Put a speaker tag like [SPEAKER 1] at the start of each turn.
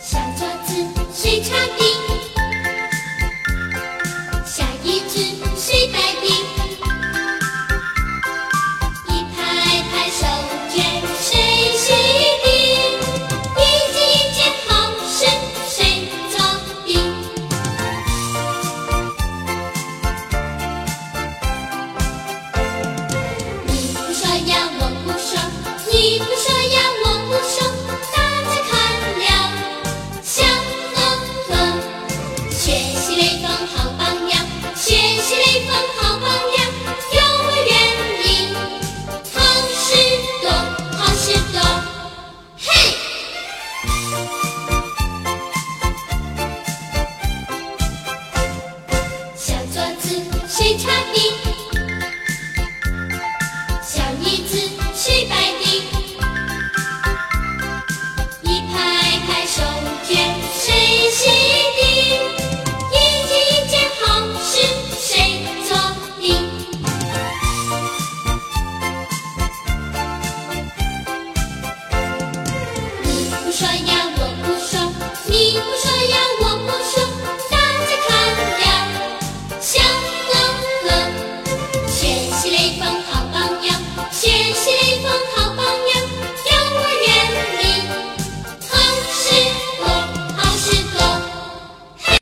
[SPEAKER 1] 小桌子谁擦地？somehow. Слушай, не